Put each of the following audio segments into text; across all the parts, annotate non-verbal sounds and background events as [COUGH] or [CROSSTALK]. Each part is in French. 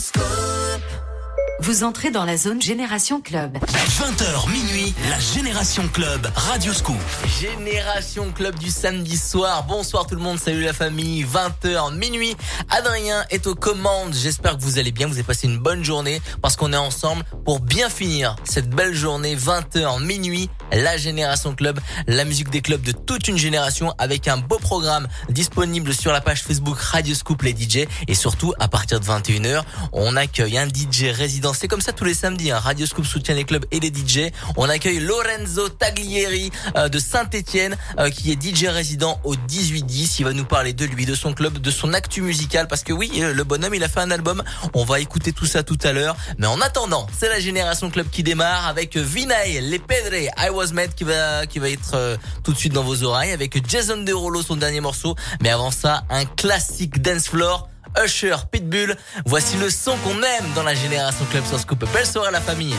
school. Vous entrez dans la zone Génération Club. 20h minuit, la Génération Club, Radio Scoop. Génération Club du samedi soir. Bonsoir tout le monde, salut la famille. 20h minuit. Adrien est aux commandes. J'espère que vous allez bien, vous avez passé une bonne journée parce qu'on est ensemble pour bien finir cette belle journée. 20h minuit, la Génération Club, la musique des clubs de toute une génération avec un beau programme disponible sur la page Facebook Radio Scoop les DJ et surtout à partir de 21h, on accueille un DJ résident c'est comme ça tous les samedis. Hein. Radio Scoop soutient les clubs et les DJ. On accueille Lorenzo Taglieri euh, de Saint-Etienne euh, qui est DJ résident au 1810. Il va nous parler de lui, de son club, de son actu musical parce que oui, euh, le bonhomme il a fait un album. On va écouter tout ça tout à l'heure. Mais en attendant, c'est la génération club qui démarre avec Vinay, Les Pedre, I Was Made qui va qui va être tout de suite dans vos oreilles avec Jason Derulo son dernier morceau. Mais avant ça, un classique dance floor Usher, Pitbull. Voici le son qu'on aime dans la génération Club sur Scoop. Belle soirée à la famille.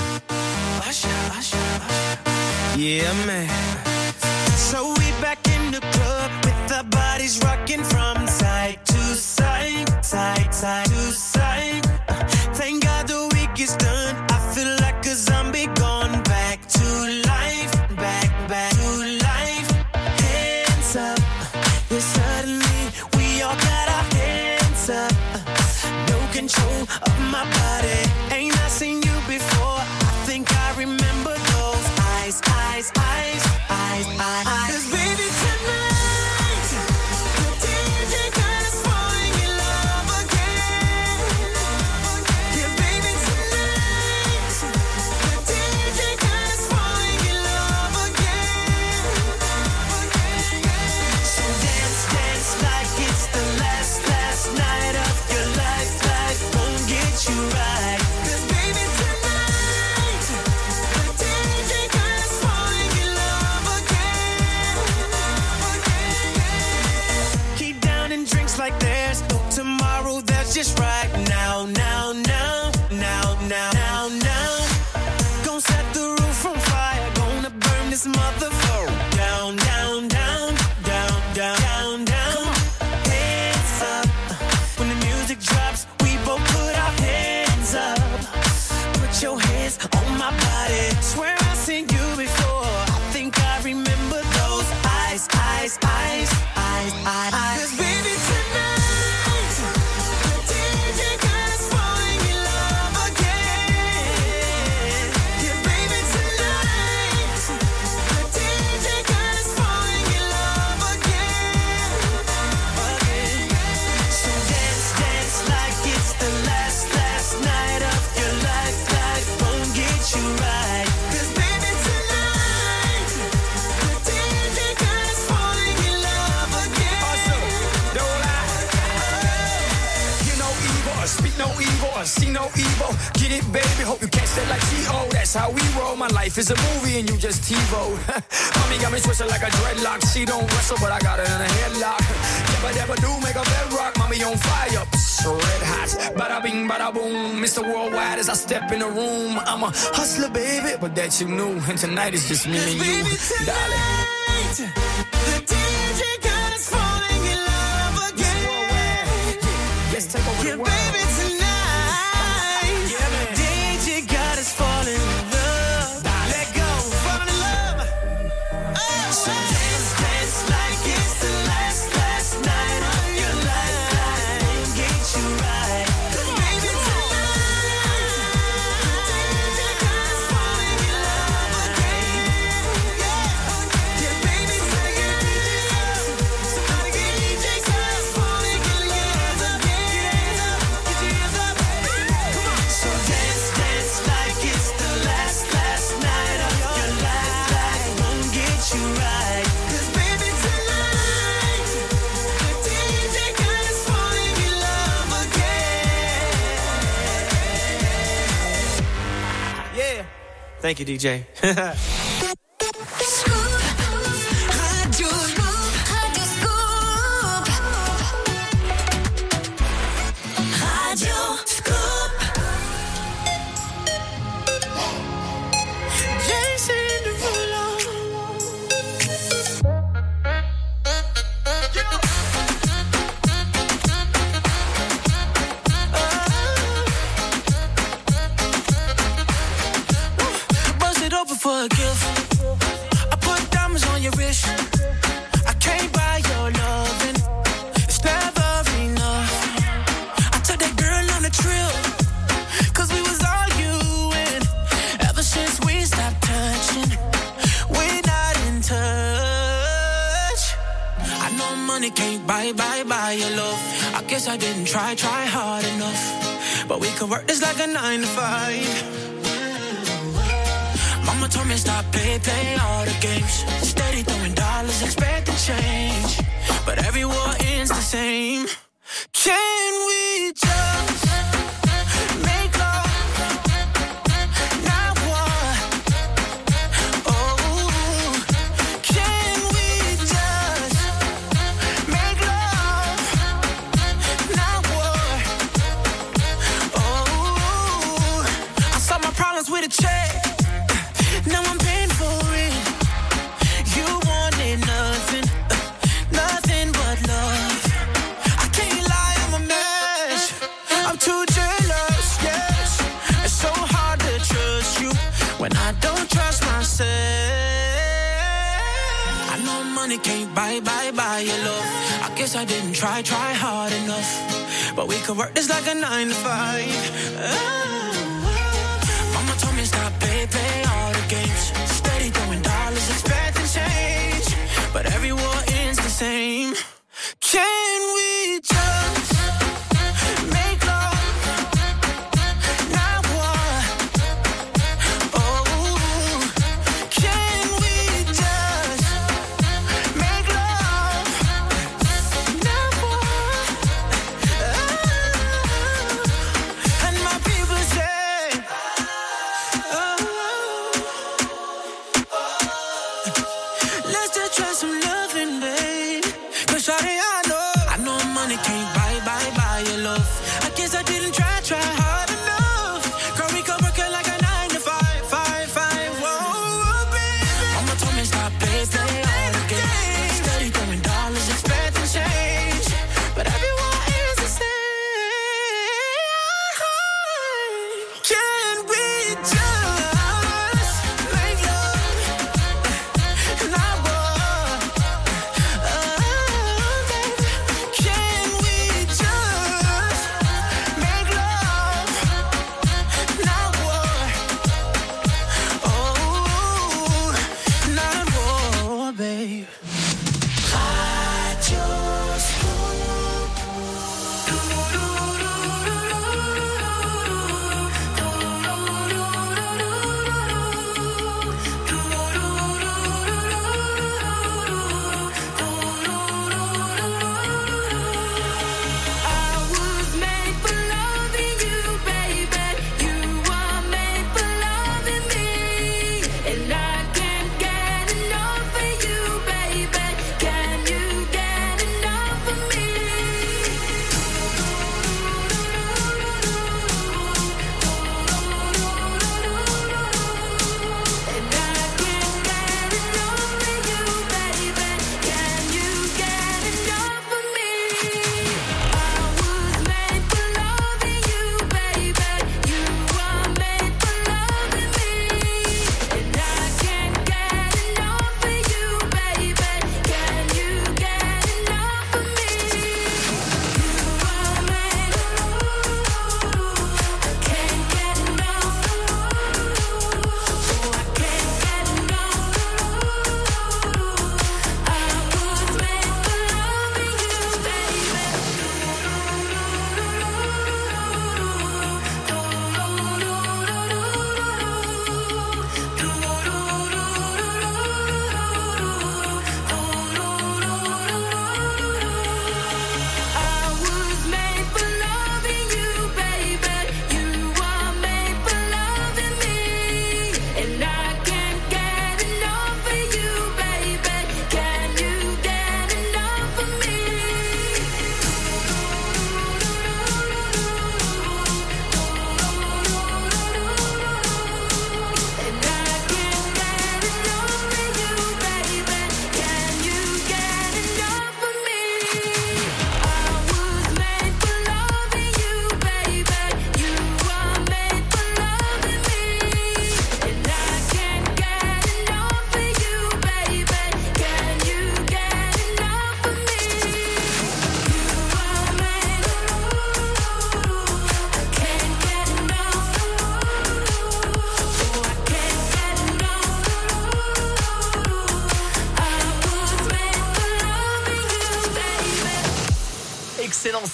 Get it, baby. Hope you catch that like T.O. That's how we roll. My life is a movie and you just TiVo. [LAUGHS] Mommy got me twisted like a dreadlock. She don't wrestle, but I got her in a headlock. Never, never do make a bedrock. Mommy on fire. Psst, red hot. Bada bing, bada boom. Mr. Worldwide as I step in the room. I'm a hustler, baby, but that you knew. And tonight is just me and you, darling. The DJ got us falling in love again. Take over Yeah, the world. baby, Thank you, DJ. [LAUGHS]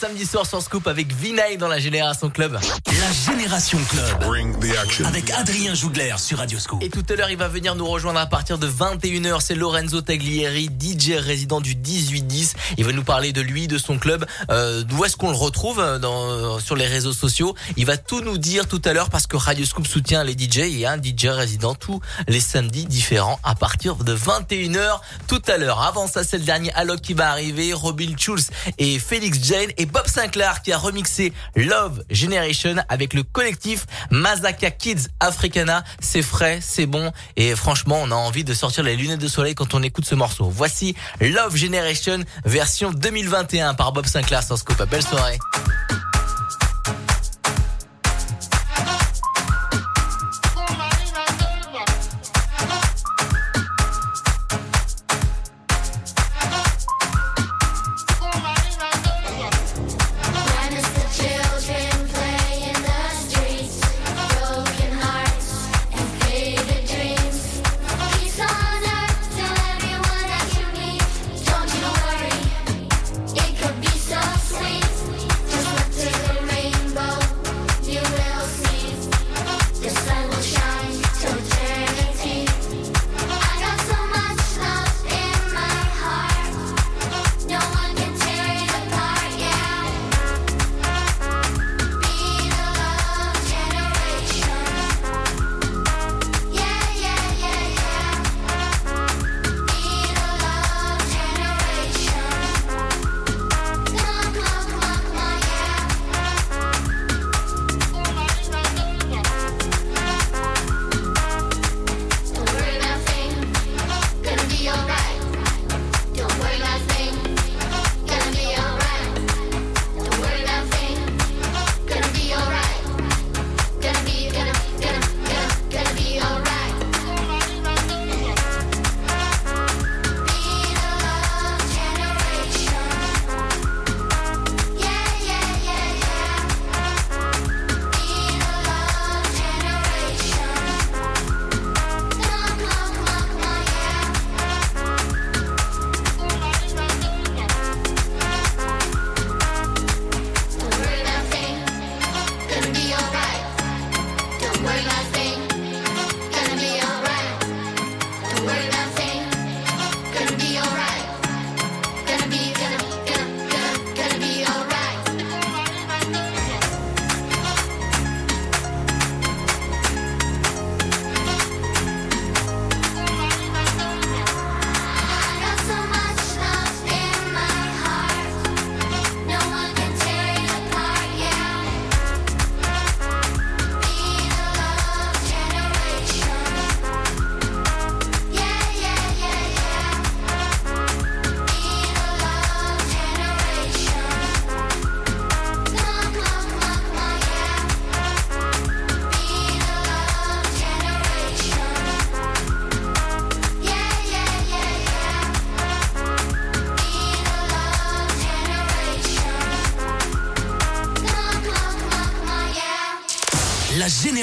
samedi soir sur Scoop avec Vinay dans la Génération Club. La Génération Club. Avec Adrien Jougler sur Radio Scoop. Et tout à l'heure, il va venir nous rejoindre à partir de 21h. C'est Lorenzo Taglieri, DJ résident du 1810. Il va nous parler de lui, de son club. Euh, D'où est-ce qu'on le retrouve euh, dans, sur les réseaux sociaux? Il va tout nous dire tout à l'heure parce que Radio Scoop soutient les DJ. Il y a un DJ résident tous les samedis différents à partir de 21h tout à l'heure. Avant ça, c'est le dernier Alok qui va arriver. Robin Schulz et Félix Jane et Bob Sinclair qui a remixé Love Generation avec le collectif Mazaka Kids Africana. C'est frais, c'est bon et franchement, on a envie de sortir les lunettes de soleil quand on écoute ce morceau. Voici Love Generation version 2021 par Bob Sinclair sur Scoop. Belle soirée.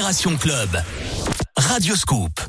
Génération Club. Radio Scoop.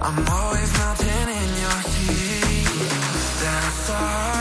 I'm always melting in your heat. Then I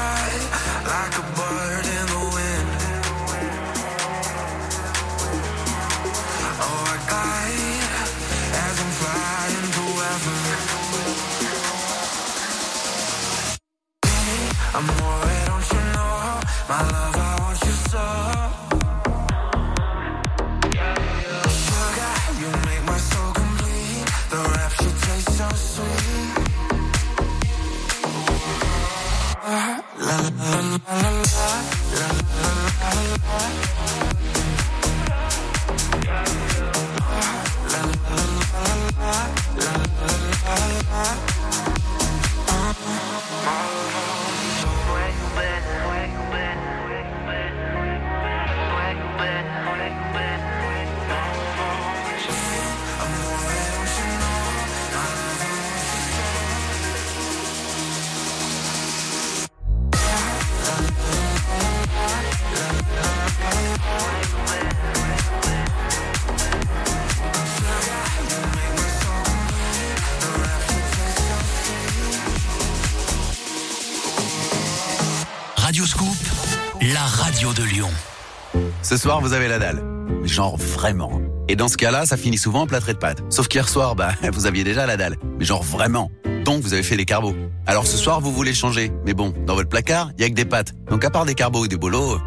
Ce soir, vous avez la dalle. Genre vraiment. Et dans ce cas-là, ça finit souvent en plâtré de pâtes. Sauf qu'hier soir, bah, [LAUGHS] vous aviez déjà la dalle. Mais genre vraiment. Donc, vous avez fait les carbos. Alors ce soir, vous voulez changer. Mais bon, dans votre placard, il y a que des pâtes. Donc à part des carbos et des bolos...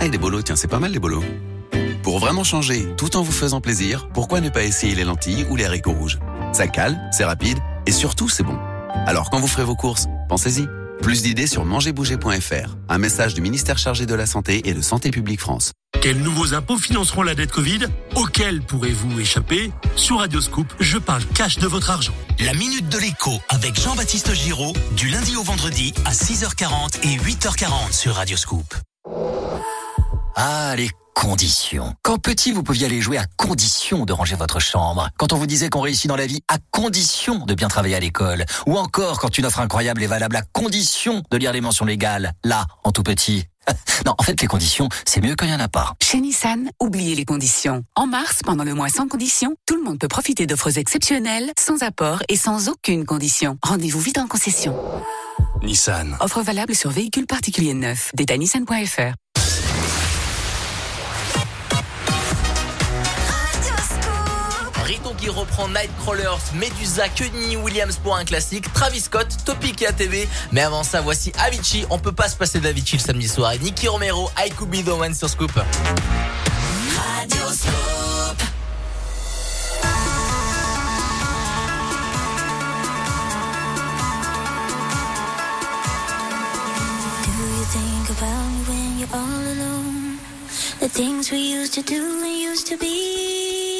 Ah, et des bolos, tiens, c'est pas mal les bolos. Pour vraiment changer, tout en vous faisant plaisir, pourquoi ne pas essayer les lentilles ou les haricots rouges? Ça cale, c'est rapide, et surtout, c'est bon. Alors quand vous ferez vos courses, pensez-y. Plus d'idées sur mangerbouger.fr. Un message du ministère chargé de la Santé et de Santé publique France. Quels nouveaux impôts financeront la dette Covid Auxquels pourrez-vous échapper Sur Radioscoop, je parle cash de votre argent. La minute de l'écho avec Jean-Baptiste Giraud du lundi au vendredi à 6h40 et 8h40 sur Radio Scoop. Ah, les condition. Quand petit, vous pouviez aller jouer à condition de ranger votre chambre. Quand on vous disait qu'on réussit dans la vie à condition de bien travailler à l'école. Ou encore quand une offre incroyable est valable à condition de lire les mentions légales. Là, en tout petit. [LAUGHS] Non, en fait, les conditions, c'est mieux quand il n'y en a pas. Chez Nissan, oubliez les conditions. En mars, pendant le mois sans conditions, tout le monde peut profiter d'offres exceptionnelles, sans apport et sans aucune condition. Rendez-vous vite en concession. Nissan. Offre valable sur véhicules particuliers neufs. Détail nissan.fr. qui reprend Nightcrawlers, Medusa, Kenny Williams pour un classique, Travis Scott, Topic et ATV. Mais avant ça, voici Avicii. On peut pas se passer d'Avicii le samedi soir. Et Nicky Romero, I Could Be The One sur Scoop. Do you think about me when you're all alone? The things we used to do and used to be.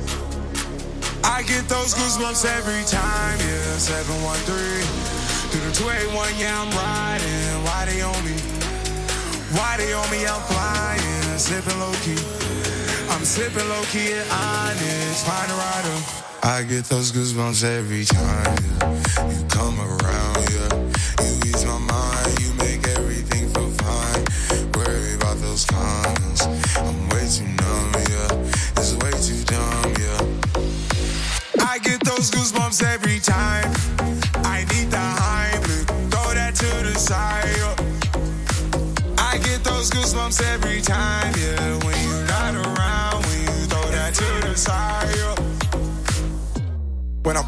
I get those goosebumps every time, yeah. 713 through the 281, yeah, I'm riding. Why they on me? Why they on me? I'm flying, slipping low key. I'm slipping low key at honest, find a rider. I get those goosebumps every time yeah. you come around,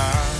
fly.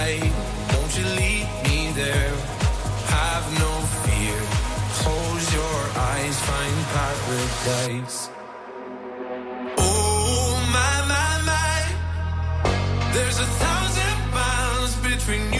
Don't you leave me there. Have no fear. Close your eyes, find paradise. Oh, my, my, my. There's a thousand miles between you.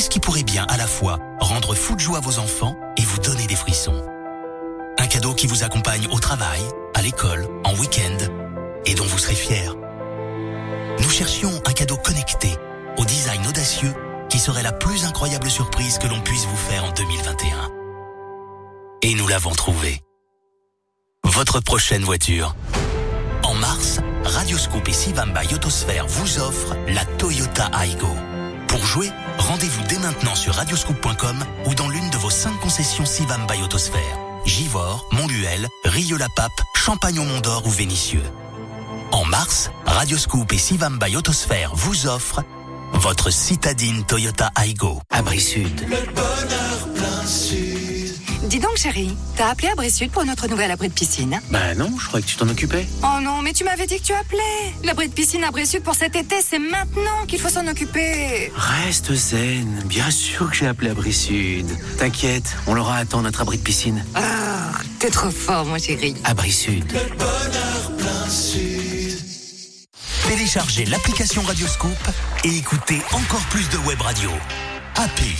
Qu'est-ce qui pourrait bien à la fois rendre fou de joie vos enfants et vous donner des frissons Un cadeau qui vous accompagne au travail, à l'école, en week-end et dont vous serez fier. Nous cherchions un cadeau connecté, au design audacieux, qui serait la plus incroyable surprise que l'on puisse vous faire en 2021. Et nous l'avons trouvé. Votre prochaine voiture. En mars, Radioscoop et Sivamba Yotosphère vous offrent la Toyota Aygo. Pour jouer, rendez-vous dès maintenant sur radioscoop.com ou dans l'une de vos cinq concessions Sivamba Yotosphère. Givors, Montluel, Rieux-la-Pape, Champagne-au-Mont-d'Or ou Vénissieux. En mars, Radioscoop et Sivamba Yotosphère vous offrent votre citadine Toyota Aygo. Abri Sud. Le bonheur plein sud. Dis donc, chérie, t'as appelé Abri Sud pour notre nouvel abri de piscine Bah non, je croyais que tu t'en occupais. Oh non, mais tu m'avais dit que tu appelais. L'abri de piscine Abri Sud pour cet été, c'est maintenant qu'il faut s'en occuper. Reste zen, bien sûr que j'ai appelé Abri Sud. T'inquiète, on l'aura à temps notre abri de piscine. Ah, t'es trop fort, mon chéri. Abri Sud. Le bonheur plein sud. Téléchargez l'application Radioscoop et écoutez encore plus de web radio. Happy,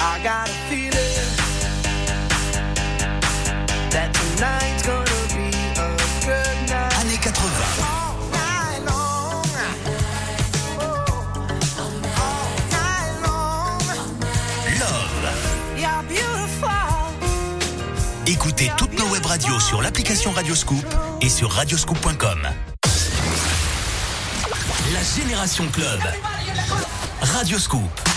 I got a années 80, All night long. All night long. Love. Écoutez toutes nos web radios sur l'application Radioscoop et sur radioscoop.com. La Génération Club. Radioscoop.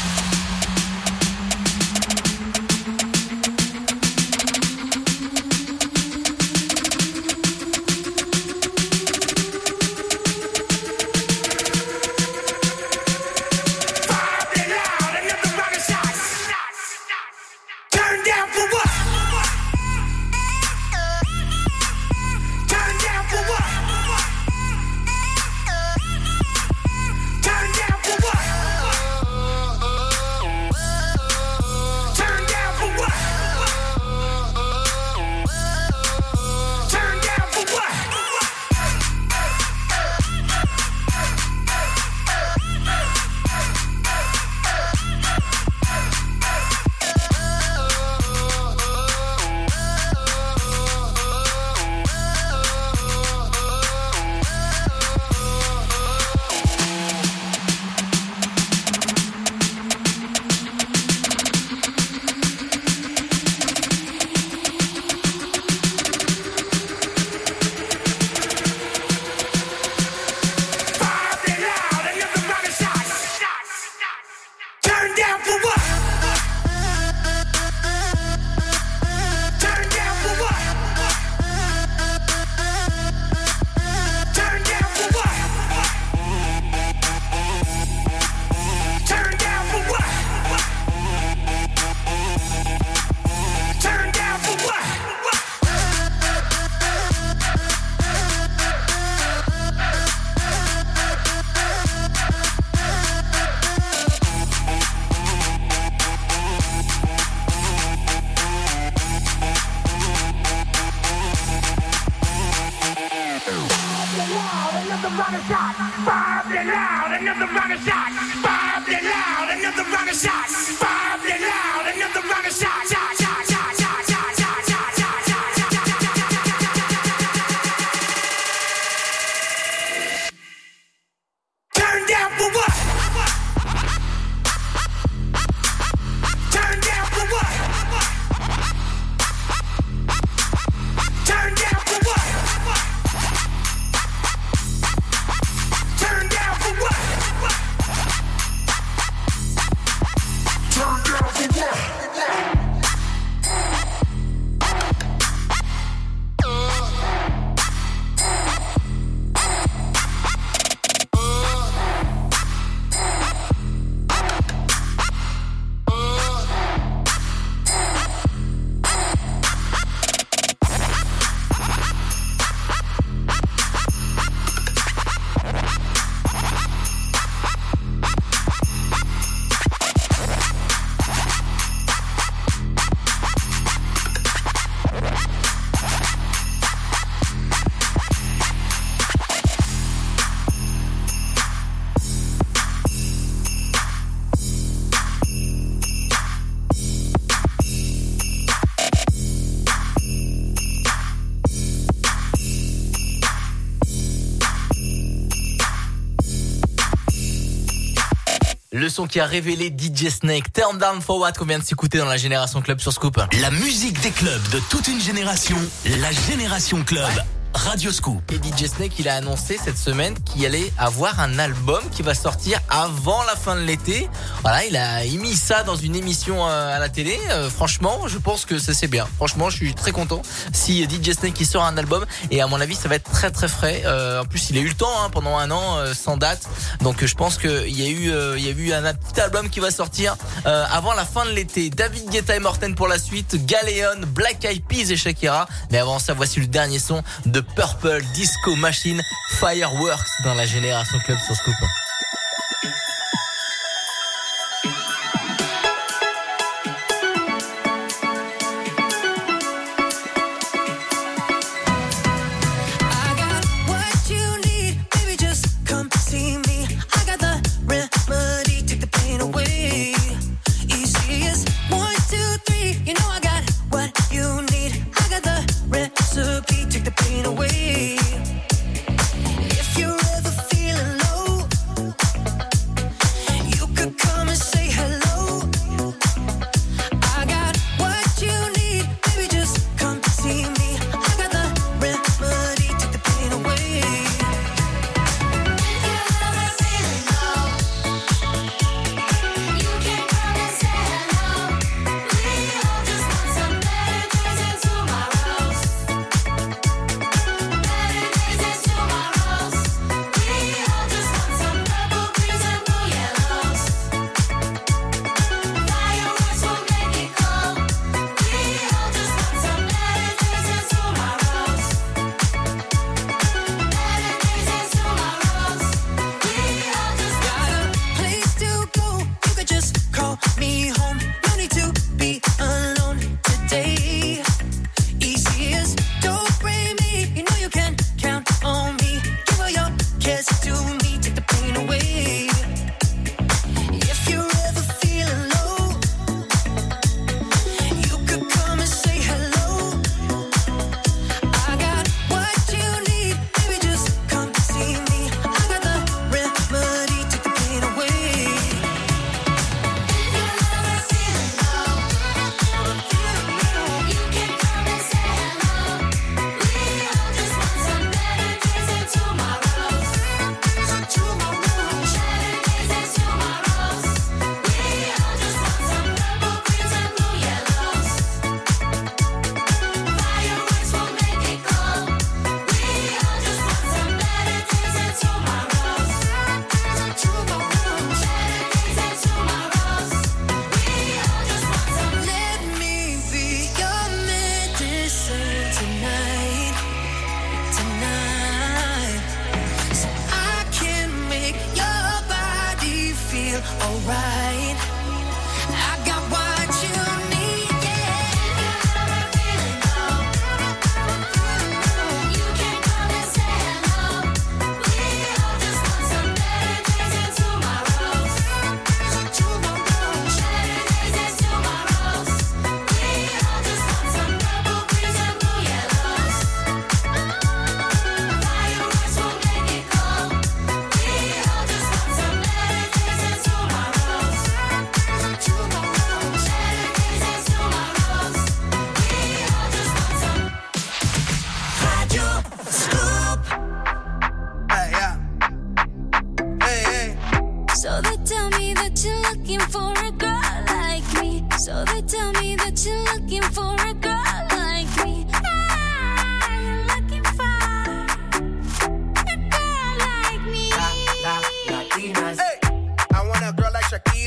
Son qui a révélé DJ Snake, Turn Down For What qu'on vient de s'écouter dans la Génération Club sur Scoop. La musique des clubs de toute une génération, la Génération Club. Radio Scoop. Et DJ Snake, il a annoncé cette semaine qu'il allait avoir un album qui va sortir avant la fin de l'été. Voilà, il a mis ça dans une émission euh, à la télé. Euh, franchement, je pense que ça c'est bien. Franchement, je suis très content si DJ Snake il sort un album. Et à mon avis, ça va être très très frais. Euh, en plus, il a eu le temps hein, pendant un an euh, sans date. Donc, je pense qu'il y a eu, euh, il y a eu un, un petit album qui va sortir euh, avant la fin de l'été. David Guetta et Morten pour la suite. Galéon, Black Eyed Peas et Shakira. Mais avant ça, voici le dernier son de Purple Disco Machine Fireworks dans la Génération Club sur Scoop.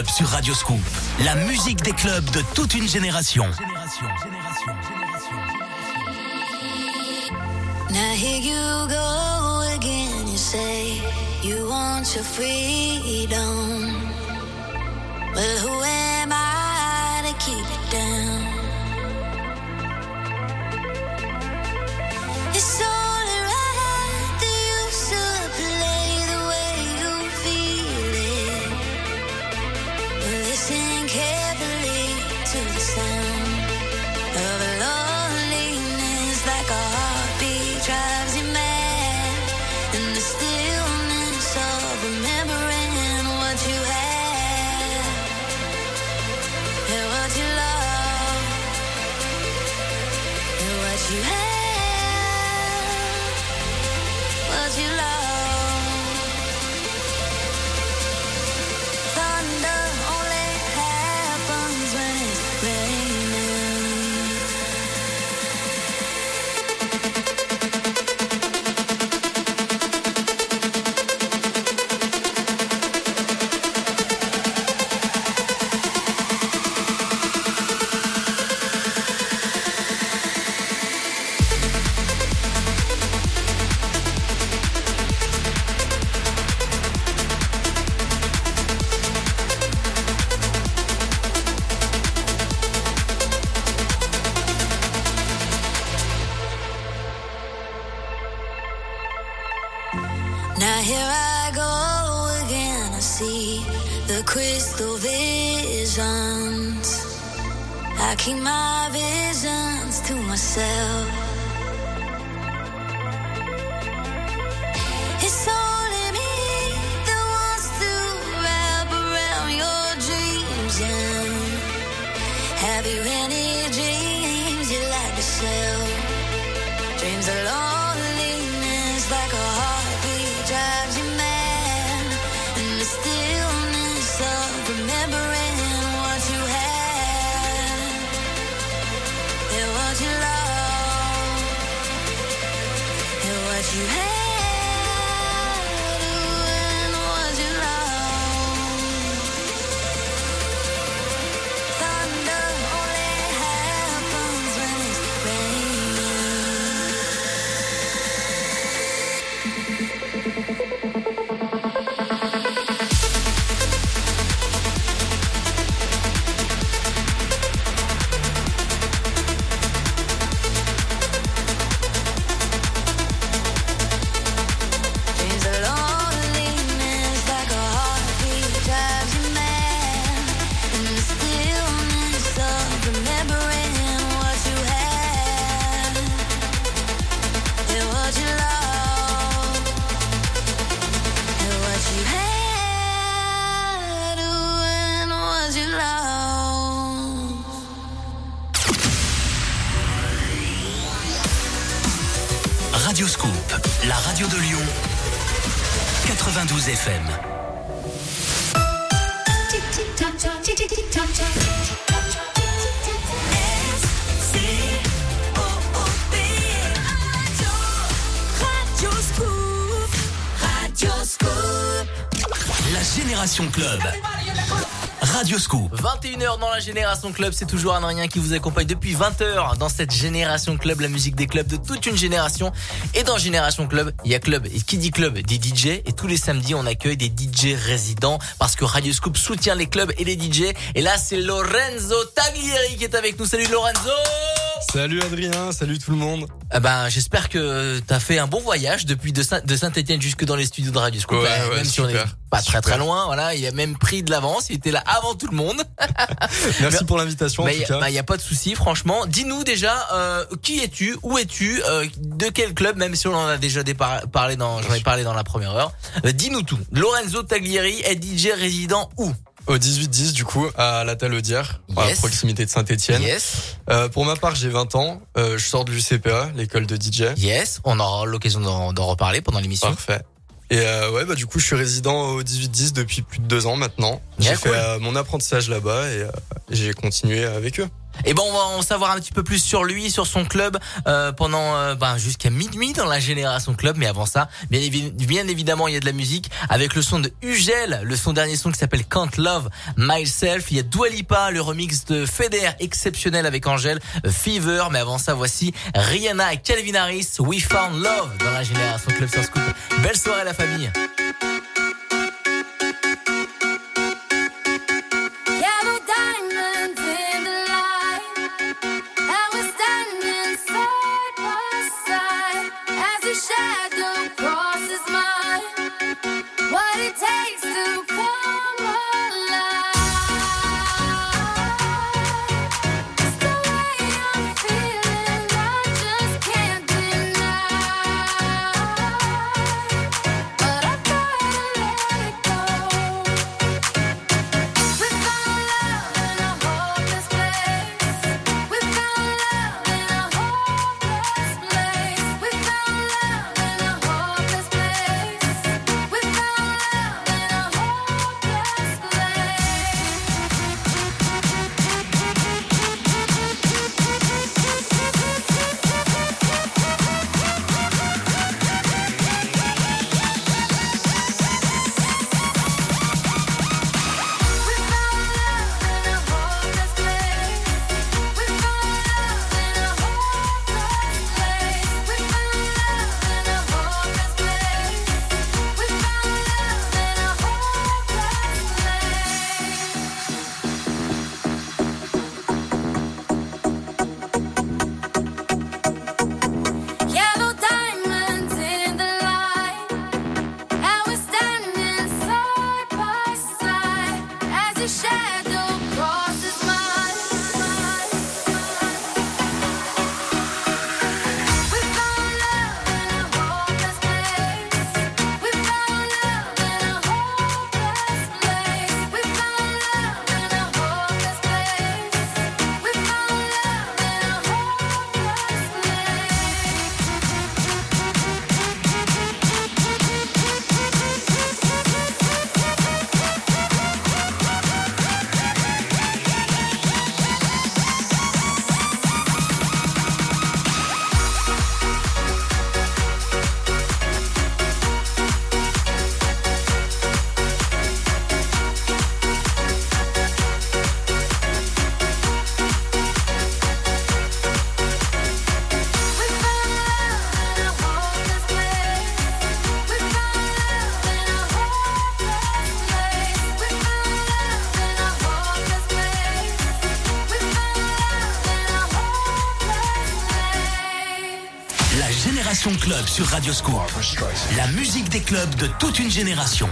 Club sur Radio Scoop. La musique des clubs de toute une génération. génération, génération, génération Now here you go again, you say you want your freedom. Well, who am 21h dans la Génération Club, c'est toujours Adrien qui vous accompagne depuis 20h dans cette Génération Club, la musique des clubs de toute une génération. Et dans Génération Club, il y a club. Et qui dit club dit DJ. Et tous les samedis, on accueille des DJ résidents parce que Radio Scoop soutient les clubs et les DJ. Et là, c'est Lorenzo Taglieri qui est avec nous. Salut Lorenzo Salut Adrien, salut tout le monde. Eh ben, j'espère que t'as fait un bon voyage depuis de Saint- de Saint-Etienne jusque dans les studios de Radio Scoop. Ouais, ouais, même si on est super, pas très très loin, voilà, il a même pris de l'avance, il était là avant tout le monde. [LAUGHS] Merci pour l'invitation en Mais tout y a- cas. bah, a pas de souci, franchement. Dis-nous déjà euh, qui es-tu, où es-tu, euh, de quel club, même si on en a déjà parlé dans, j'en ai parlé dans la première heure. Euh, Dis-nous tout. Lorenzo Taglieri est DJ résident où? Au 18-10 du coup à la Talaudière, à proximité de Saint-Etienne. Yes. pour ma part j'ai 20 ans, Euh, je sors de l'UCPA, l'école de DJ. Yes, on aura l'occasion d'en reparler pendant l'émission. Parfait. Et euh, ouais bah du coup je suis résident au 18-10 depuis plus de deux ans maintenant. J'ai Yeah, fait cool. euh, mon apprentissage là-bas et euh, j'ai continué avec eux. Et ben on va en savoir un petit peu plus sur lui, sur son club euh, pendant euh, ben, jusqu'à minuit dans la génération club. Mais avant ça, bien, évi- bien évidemment, il y a de la musique avec le son de Ugel, le son dernier son qui s'appelle Can't Love Myself. Il y a Dua Lipa, le remix de Feder exceptionnel avec Angèle, euh, Fever. Mais avant ça, voici Rihanna et Calvin Harris, We Found Love dans la génération club sur Scoop. Belle soirée la famille. Génération Club sur Radio Scoop. La musique des clubs de toute une génération.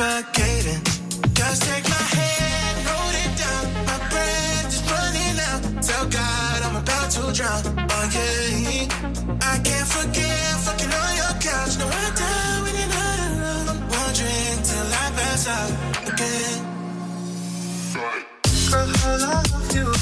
Suffocating. Just take my hand, hold it down. My breath is running out. Tell God I'm about to drown. Oh yeah, I can't forget fucking on your couch. No, I die when you're not around. One drink till I pass out again. Girl, I love you.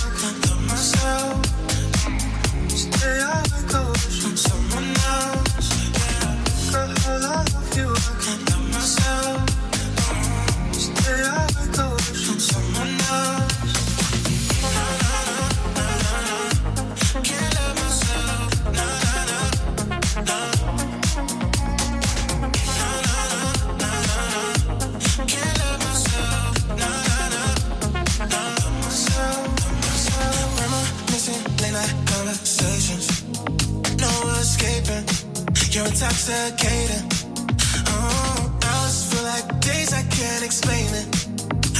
You're intoxicating. Oh, hours feel like days I can't explain it.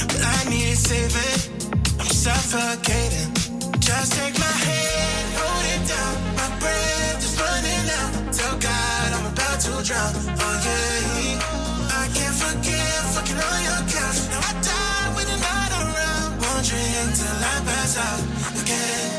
But I need saving. I'm suffocating. Just take my hand, hold it down. My breath is running out. Tell God I'm about to drown. Oh yeah, I can't forget fucking on your couch. Now I die when you're not around. Drink till I pass out again.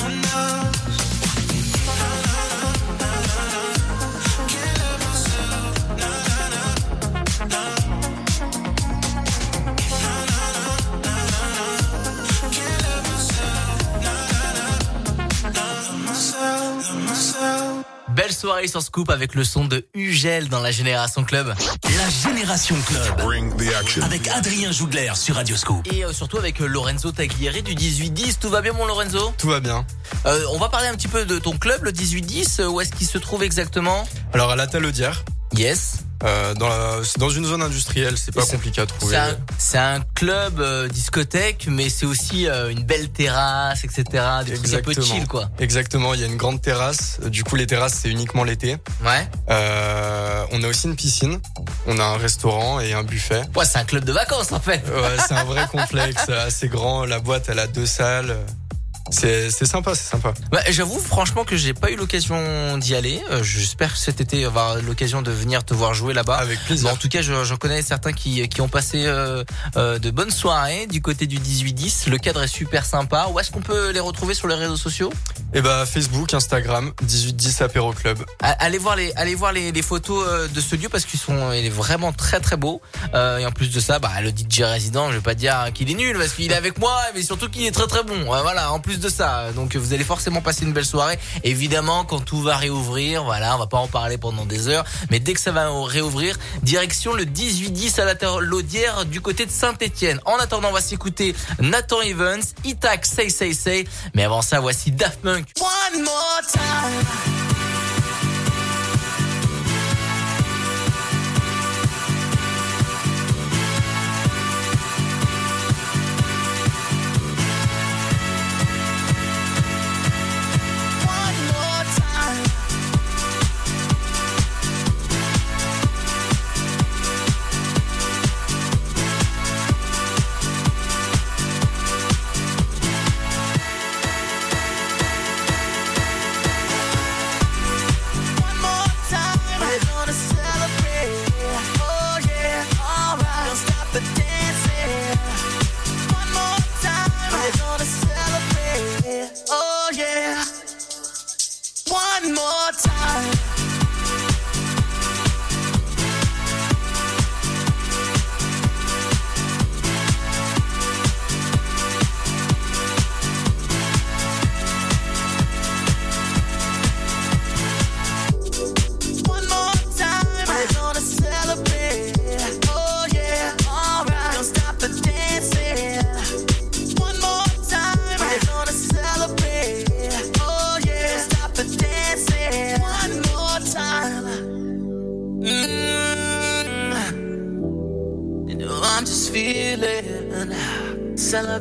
Belle soirée sur Scoop avec le son de Ugel dans la Génération Club. La Génération Club. Avec Adrien Jougler sur Radio Scoop. Et euh, surtout avec euh, Lorenzo Taglieri du 18-10. Tout va bien mon Lorenzo? Tout va bien. Euh, On va parler un petit peu de ton club, le 18-10. Euh, Où est-ce qu'il se trouve exactement? Alors à la Talaudière. Yes. Euh, dans, la- c'est dans une zone industrielle, c'est pas compliqué à trouver. C'est un, club euh, discothèque, mais c'est aussi euh, une belle terrasse, etc. Des trucs un peu chill, quoi. Exactement, il y a une grande terrasse. Du coup, les terrasses, c'est uniquement l'été. Ouais. Euh, on a aussi une piscine, on a un restaurant et un buffet. Ouais, c'est un club de vacances, en fait. Ouais, c'est un vrai complexe, [LAUGHS] assez grand. La boîte, elle a deux salles. C'est sympa, c'est sympa. Bah, J'avoue franchement que j'ai pas eu l'occasion d'y aller. Euh, J'espère cet été avoir l'occasion de venir te voir jouer là-bas. Avec plaisir. Mais en tout cas, je- j'en connais certains qui, qui ont passé euh, euh, de bonnes soirées du côté du 18-10. Le cadre est super sympa. Où est-ce qu'on peut les retrouver sur les réseaux sociaux? Et bah Facebook, Instagram, 1810 Apéro Club. Allez voir les allez voir les, les photos de ce lieu parce qu'ils sont il est vraiment très très beau et en plus de ça bah le DJ résident je vais pas dire qu'il est nul parce qu'il est avec moi mais surtout qu'il est très très bon voilà en plus de ça. Donc vous allez forcément passer une belle soirée. Évidemment quand tout va réouvrir voilà on va pas en parler pendant des heures mais dès que ça va réouvrir direction le 18-10 à la Laudière du côté de Saint-Etienne en attendant on va s'écouter Nathan Evans Itac Say Say Say. Mais avant ça voici Daft Punk. One.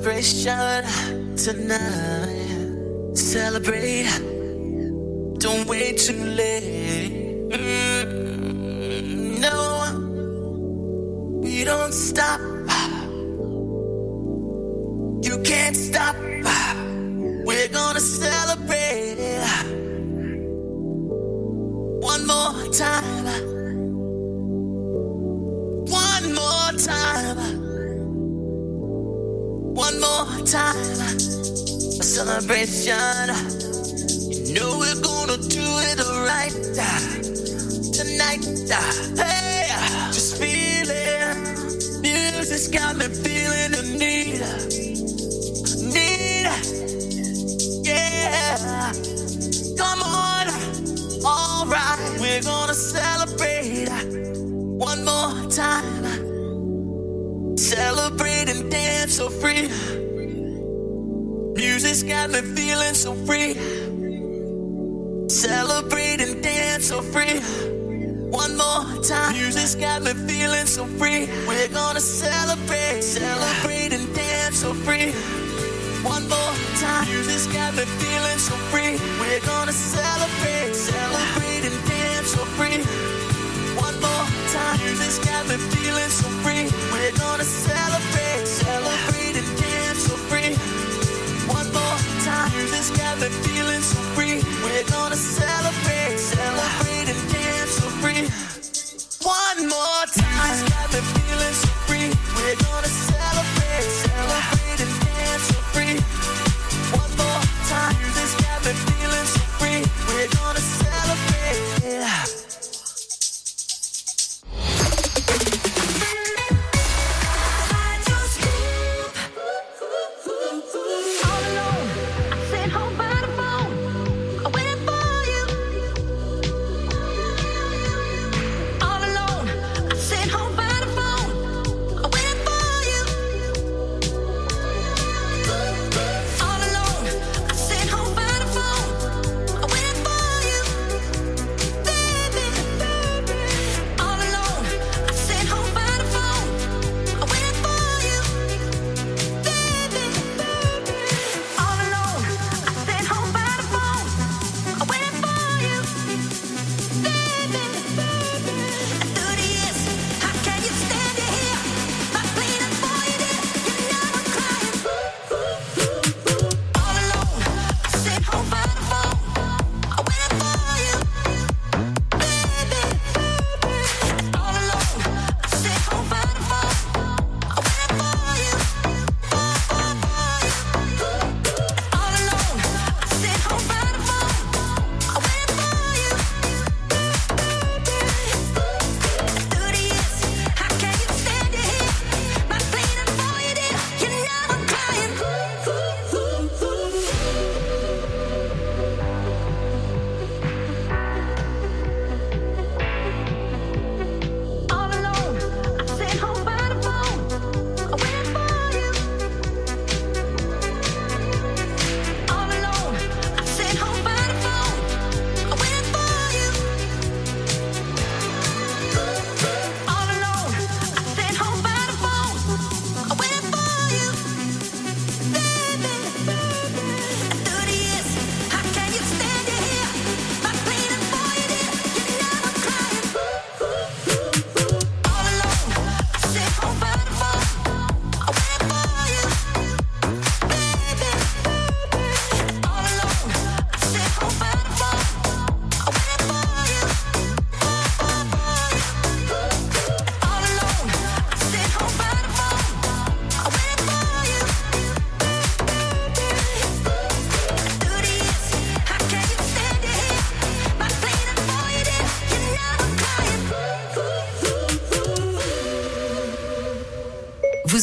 Celebration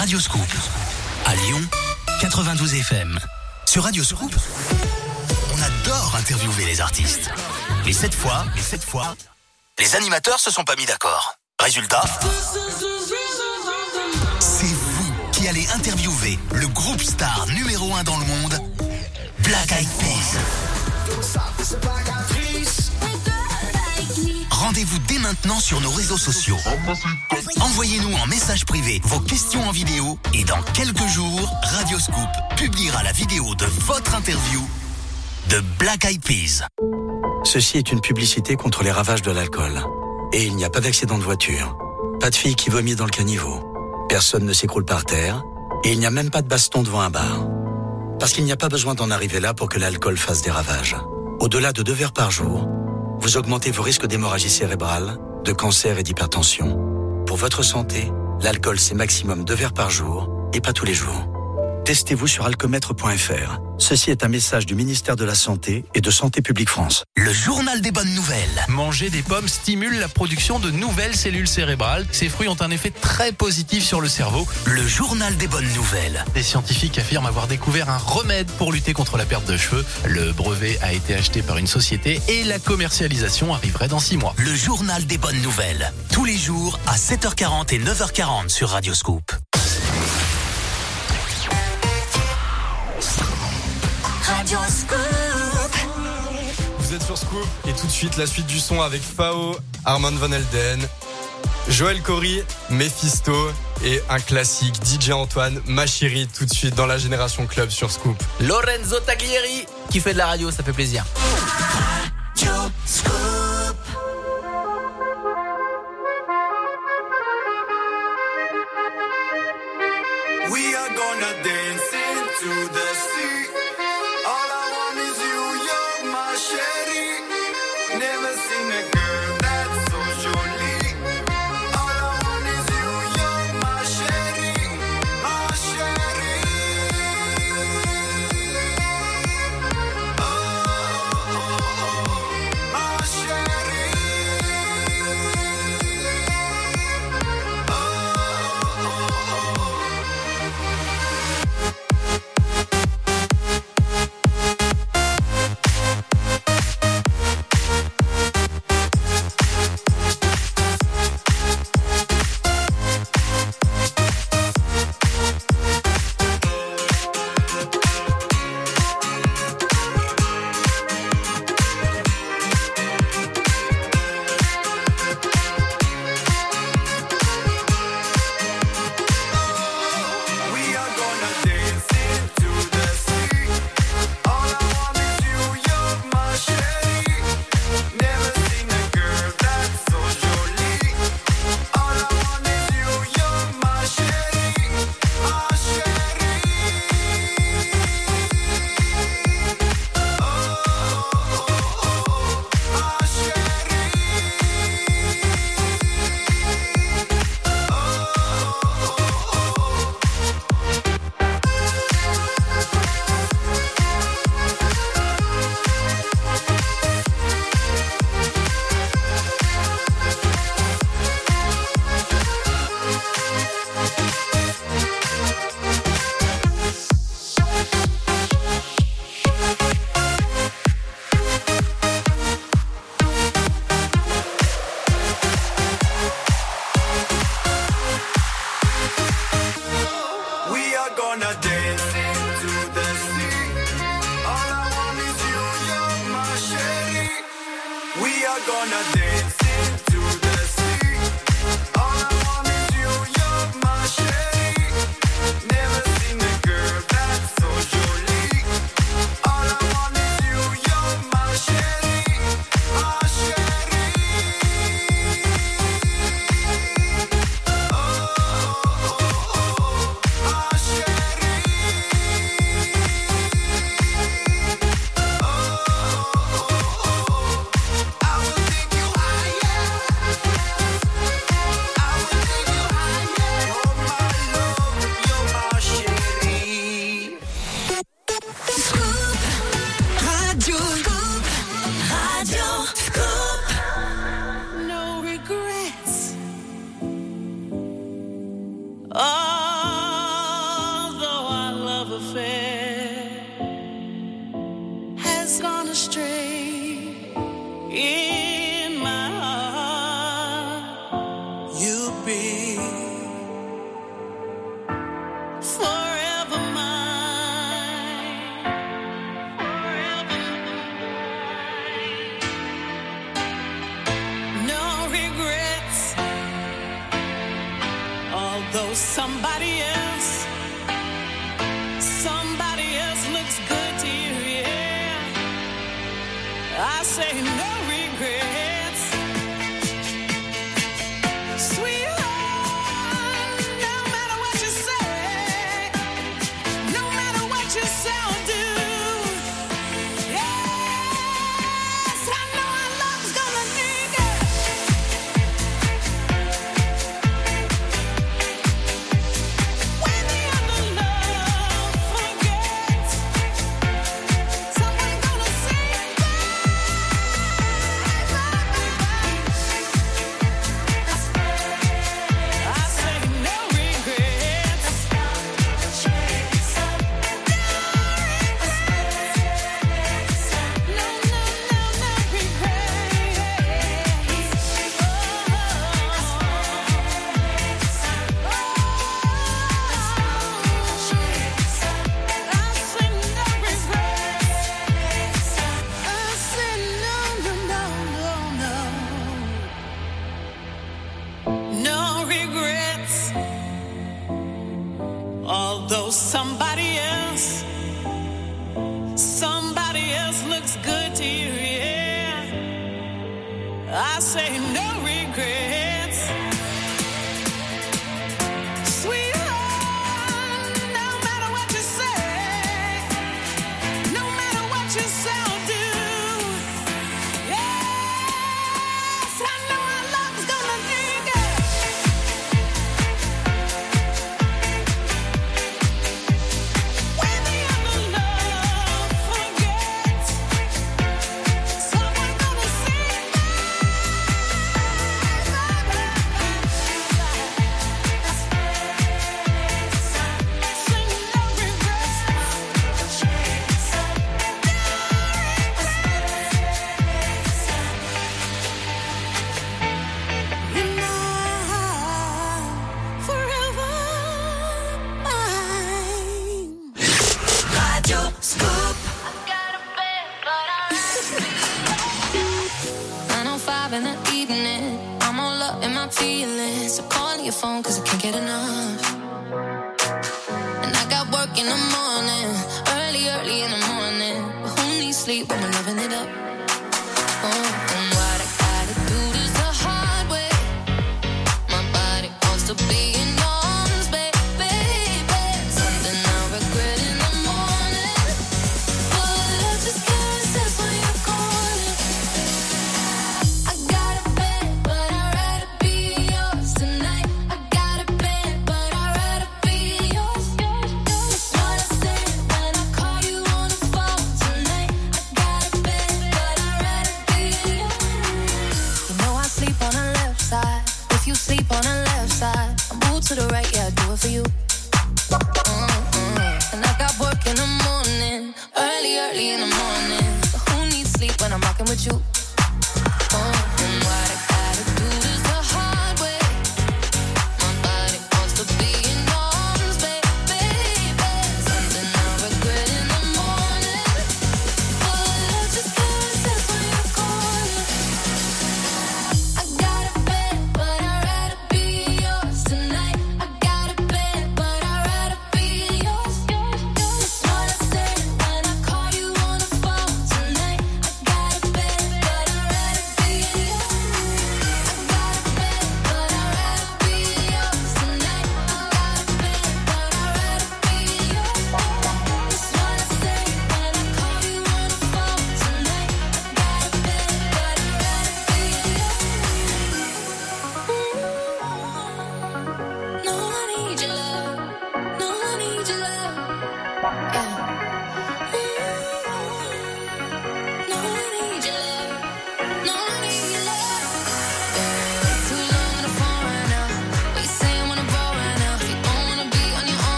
Radio Scoop. À Lyon, 92 FM. Sur Radio Scoop, on adore interviewer les artistes. Mais cette fois, mais cette fois, les animateurs se sont pas mis d'accord. Résultat, c'est vous qui allez interviewer le groupe star numéro 1 dans le monde, Black Eyed Peas. Rendez-vous dès maintenant sur nos réseaux sociaux. Envoyez-nous en message privé vos questions en vidéo et dans quelques jours, Radio Scoop publiera la vidéo de votre interview de Black Eyed Peas. Ceci est une publicité contre les ravages de l'alcool. Et il n'y a pas d'accident de voiture. Pas de fille qui vomit dans le caniveau. Personne ne s'écroule par terre. Et il n'y a même pas de baston devant un bar. Parce qu'il n'y a pas besoin d'en arriver là pour que l'alcool fasse des ravages. Au-delà de deux verres par jour, vous augmentez vos risques d'hémorragie cérébrale, de cancer et d'hypertension. Pour votre santé, l'alcool c'est maximum deux verres par jour et pas tous les jours. Testez-vous sur alcomètre.fr. Ceci est un message du ministère de la Santé et de Santé publique France. Le journal des bonnes nouvelles. Manger des pommes stimule la production de nouvelles cellules cérébrales. Ces fruits ont un effet très positif sur le cerveau. Le journal des bonnes nouvelles. Des scientifiques affirment avoir découvert un remède pour lutter contre la perte de cheveux. Le brevet a été acheté par une société et la commercialisation arriverait dans six mois. Le journal des bonnes nouvelles. Tous les jours à 7h40 et 9h40 sur Radio Scoop. Sur Scoop et tout de suite la suite du son avec Fao, Armand Van Elden, Joël Cory, Mephisto et un classique DJ Antoine, Ma chérie, tout de suite dans la Génération Club sur Scoop. Lorenzo Taglieri qui fait de la radio, ça fait plaisir. Radio Scoop. We are gonna dance into the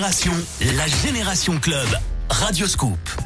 la Génération Club. Radio Scoop.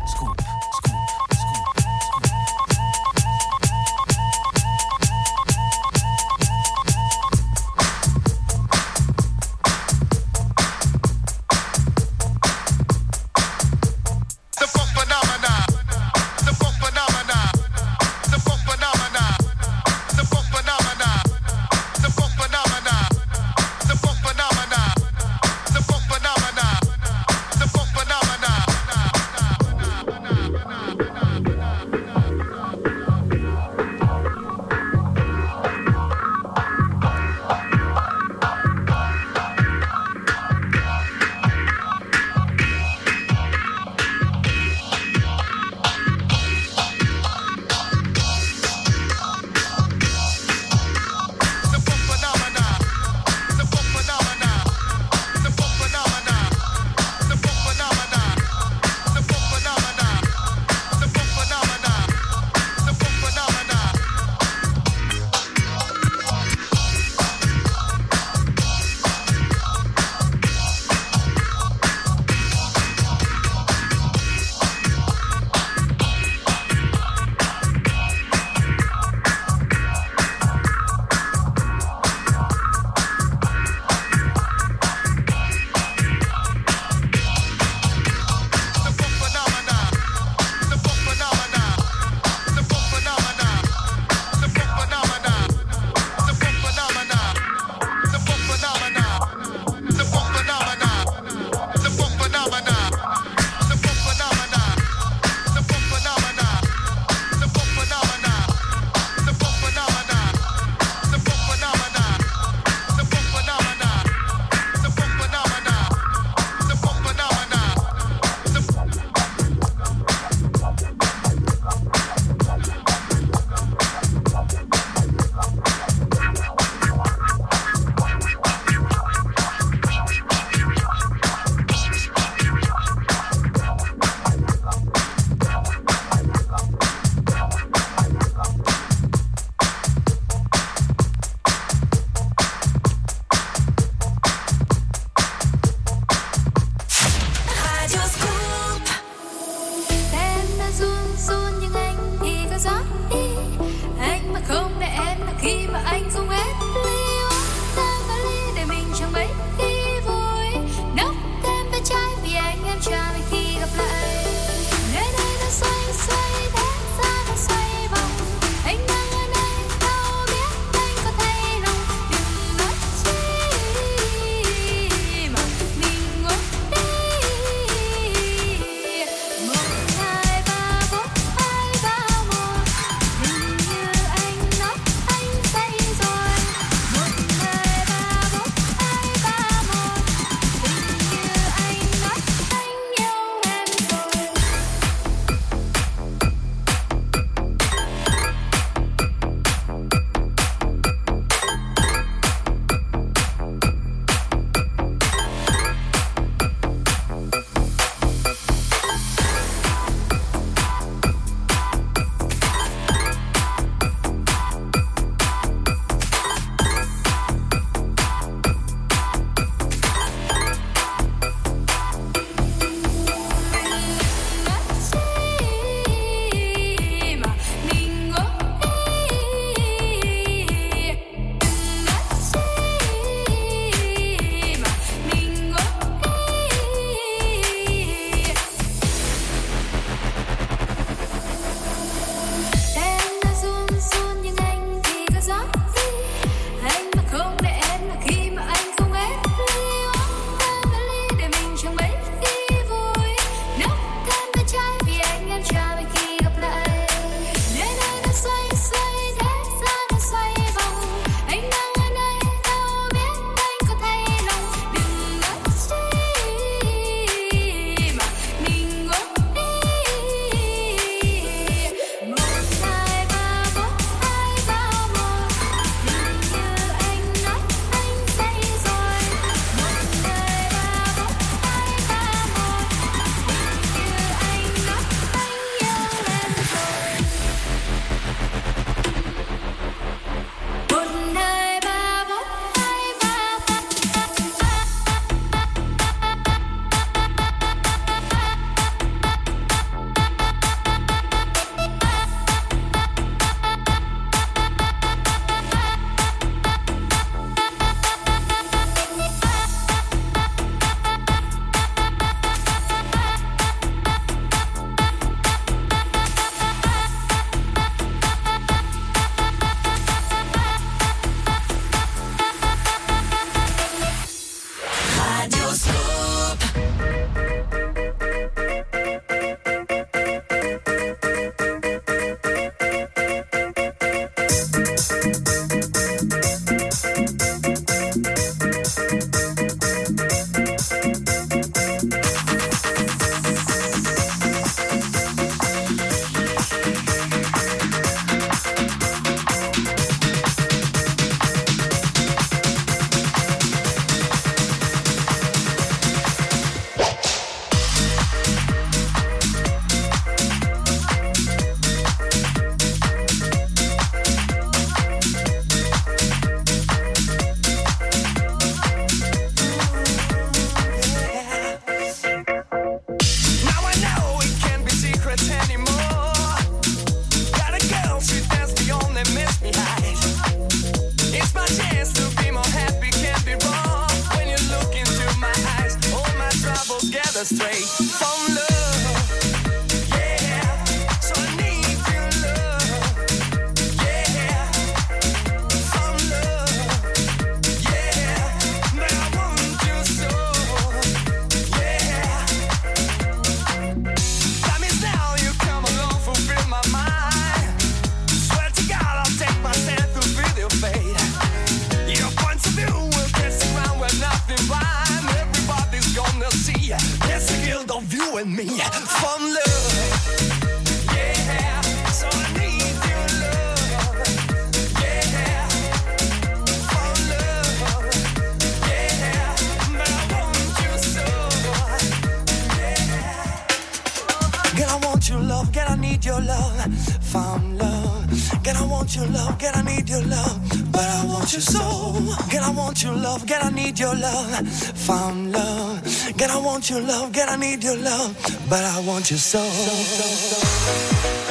Found love. Girl, I want your love, girl, I need your love. But I want you so. So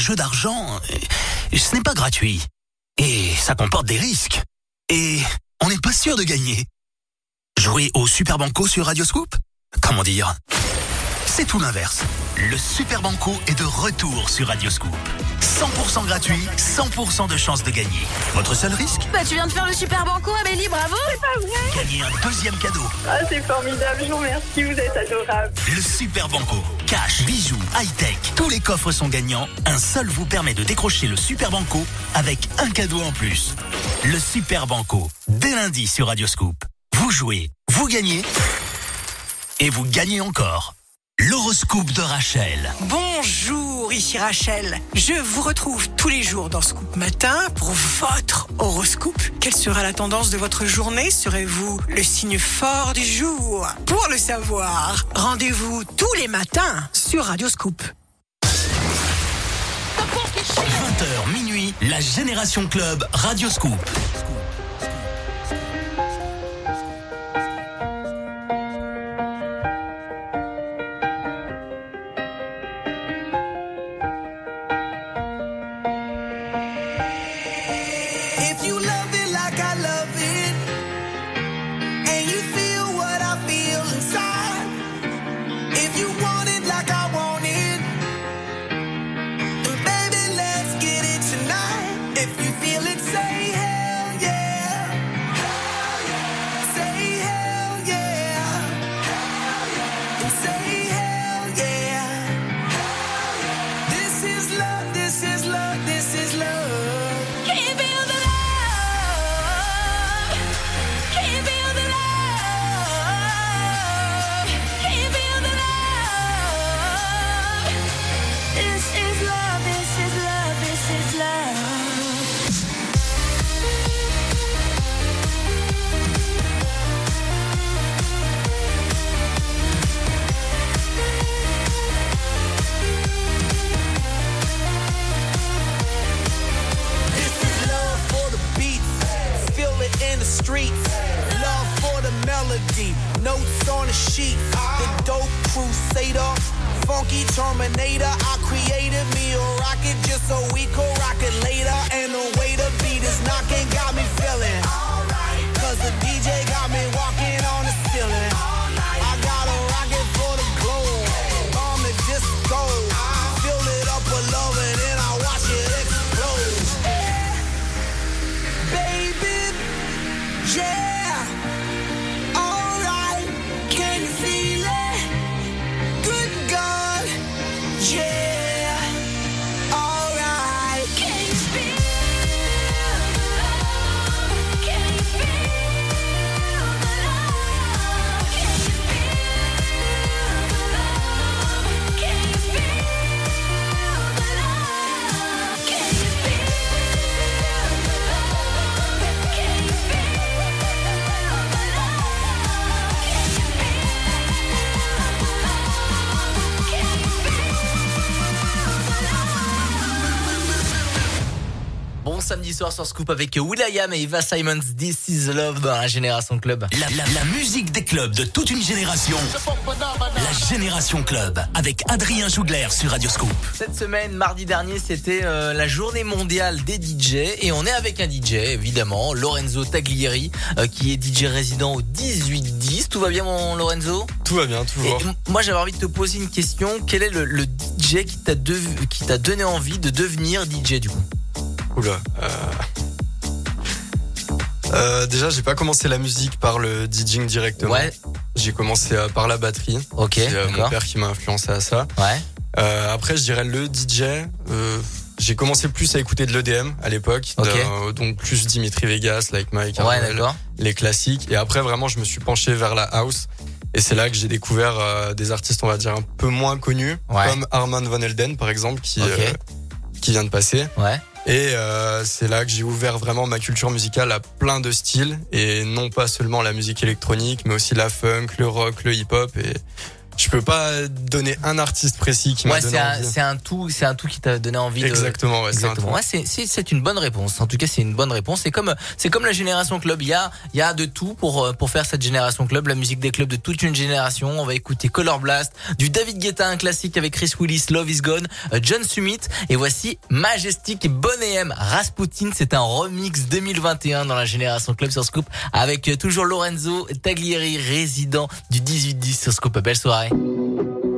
jeu d'argent, euh, ce n'est pas gratuit. Et ça comporte des risques. Et on n'est pas sûr de gagner. Jouer au Super Banco sur Radio Scoop? Comment dire? C'est tout l'inverse. Le Super Banco est de retour sur Radio Scoop. 100% gratuit, 100% de chance de gagner. Votre seul risque Bah, tu viens de faire le super banco, Amélie, bravo C'est pas vrai Gagner un deuxième cadeau. Ah, c'est formidable, je vous remercie, vous êtes adorable. Le Super Banco. Cash, bijoux, high-tech, tous les coffres sont gagnants. Un seul vous permet de décrocher le Super Banco avec un cadeau en plus. Le Super Banco. Dès lundi sur Radio Scoop. Vous jouez, vous gagnez et vous gagnez encore. L'horoscope de Rachel. Bonjour, ici Rachel. Je vous retrouve tous les jours dans Scoop Matin pour votre horoscope. Quelle sera la tendance de votre journée? Serez-vous le signe fort du jour? Pour le savoir, rendez-vous tous les matins sur Radio Scoop. 20h minuit, la Génération Club Radio Scoop. On. The dope crusader, funky terminator. I created me a rocket just so we could sur Scoop avec Will.i.am et Eva Simons. This is Love dans la Génération Club. La, la- la musique des clubs de toute une génération. La Génération Club avec Adrien Jougler sur Radio Scoop. Cette semaine, mardi dernier, c'était euh, la journée mondiale des DJ et on est avec un DJ, évidemment, Lorenzo Taglieri, euh, qui est DJ résident au 1810. Tout va bien, mon Lorenzo? Tout va bien, toujours. Et moi, j'avais envie de te poser une question. Quel est le, le DJ qui t'a dev- qui t'a donné envie de devenir DJ du coup? Oula. euh, euh, déjà, j'ai pas commencé la musique par le DJing directement. Ouais. J'ai commencé euh, par la batterie. Ok, C'est euh, mon père qui m'a influencé à ça. Ouais. Après, je dirais le DJ. j'ai commencé plus à écouter de l'EDM à l'époque, Ok. d'un- donc plus Dimitri Vegas, Like Mike, Ouais, les classiques. Et après, vraiment, je me suis penché vers la house. Et c'est là que j'ai découvert des artistes, on va dire, un peu moins connus, Ouais. comme Armand Van Helden, par exemple, qui, qui vient de passer. Ouais. Et euh, c'est là que j'ai ouvert vraiment ma culture musicale à plein de styles et non pas seulement la musique électronique, mais aussi la funk, le rock, le hip-hop. Et je peux pas donner un artiste précis qui m'a Ouais, donné envie. c'est un tout, c'est un tout qui t'a donné envie Exactement, de. ouais, c'est un Exactement. Ouais, c'est, c'est une bonne réponse. En tout cas, c'est une bonne réponse. C'est comme, c'est comme la génération club. Il y a, il y a de tout pour, euh, pour faire cette génération club. La musique des clubs de toute une génération. On va écouter Color Blast, du David Guetta, un classique avec Chris Willis, Love is Gone, euh, John Summit. Et voici Majestic et Bonnet M. Rasputin. C'est un remix 2021 dans la génération club sur Scoop avec euh, toujours Lorenzo Taglieri, résident du 1810 sur Scoop. Belle soirée. Bye.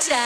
time.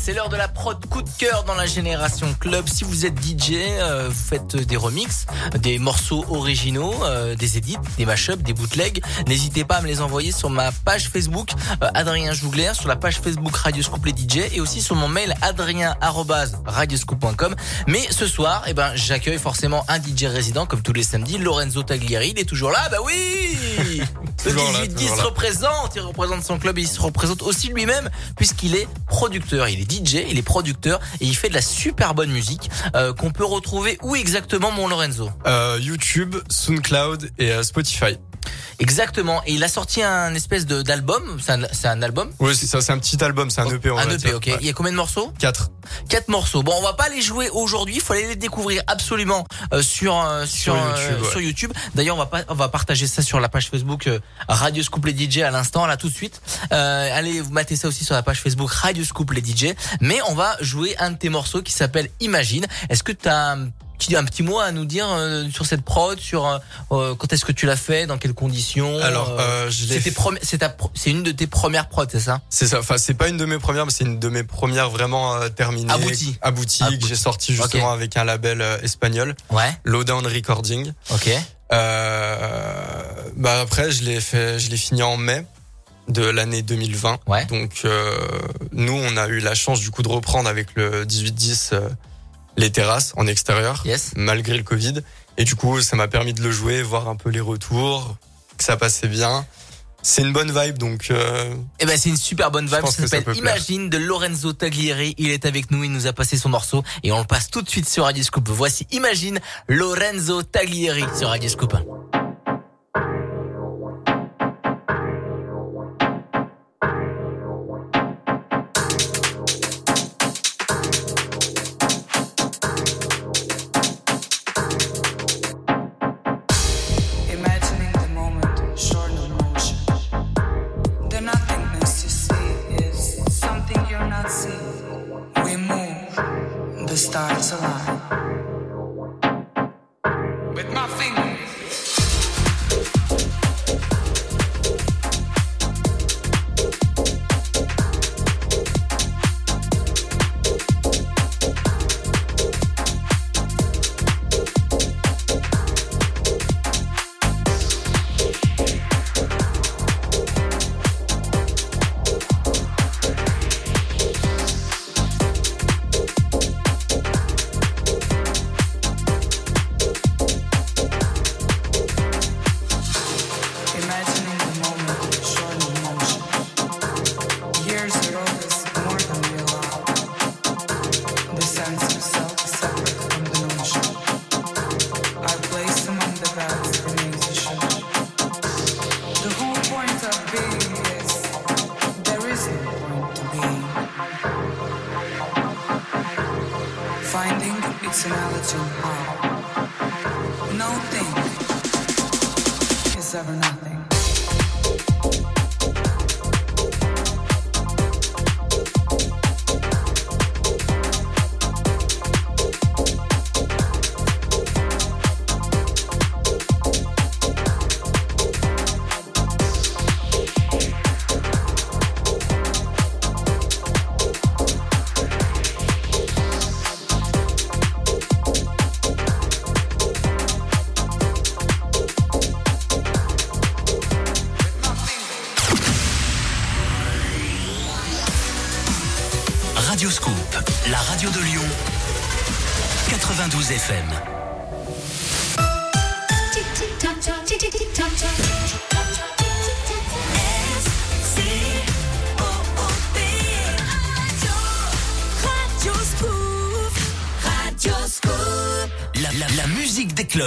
C'est l'heure de la prod coup de cœur dans la Génération Club. Si vous êtes DJ, euh, vous faites des remixes, des morceaux originaux, euh, des edits, des mashups, des bootlegs, n'hésitez pas à me les envoyer sur ma page Facebook euh, Adrien Jougler, sur la page Facebook Radio Scoop les DJ et aussi sur mon mail adrien@radioscoop.com. Mais ce soir, eh ben j'accueille forcément un DJ résident comme tous les samedis, Lorenzo Taglieri, il est toujours là. Bah oui. [LAUGHS] Le Toujours là, 18 toujours 10 là. représente, il représente son club et il se représente aussi lui-même puisqu'il est producteur, il est DJ, il est producteur et il fait de la super bonne musique euh, qu'on peut retrouver où exactement mon Lorenzo? Euh, YouTube, SoundCloud et euh, Spotify. Exactement, et il a sorti un espèce de d'album, c'est un, c'est un album? Oui, c'est ça, c'est un petit album, c'est un EP. On un va EP, dire. ok. Ouais. Il y a combien de morceaux? Quatre. Quatre morceaux. Bon, on va pas les jouer aujourd'hui. Il faut aller les découvrir absolument euh, sur euh, sur Sur euh, ouais. sur YouTube. D'ailleurs, on va pas on va partager ça sur la page Facebook Radio Scoop les DJ à l'instant là tout de suite. Euh, allez, vous matez ça aussi sur la page Facebook Radio Scoop les DJ. Mais on va jouer un de tes morceaux qui s'appelle Imagine. Est-ce que tu as petit, un petit mot à nous dire euh, sur cette prod, sur euh, euh, quand est-ce que tu l'as fait, dans quelles conditions Alors, c'est une de tes premières prods, c'est ça? C'est ça. Enfin, c'est pas une de mes premières, mais c'est une de mes premières vraiment terminées. Abouties, Abouties. que j'ai sorti justement avec un label espagnol. Ouais. Lowdown Recording. Ok. Bah après, je l'ai fait, je l'ai fini en mai de l'année 2020. Ouais. Donc euh, nous, on a eu la chance du coup de reprendre avec le 18-10 euh, les terrasses en extérieur, Yes. malgré le Covid. Et du coup, ça m'a permis de le jouer, voir un peu les retours, que ça passait bien. C'est une bonne vibe, donc euh, Eh ben c'est une super bonne vibe, ça s'appelle plaire. Imagine de Lorenzo Taglieri. Il est avec nous, il nous a passé son morceau et on le passe tout de suite sur Radio Scoop. Voici Imagine Lorenzo Taglieri sur Radio Scoop.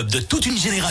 De toute une génération.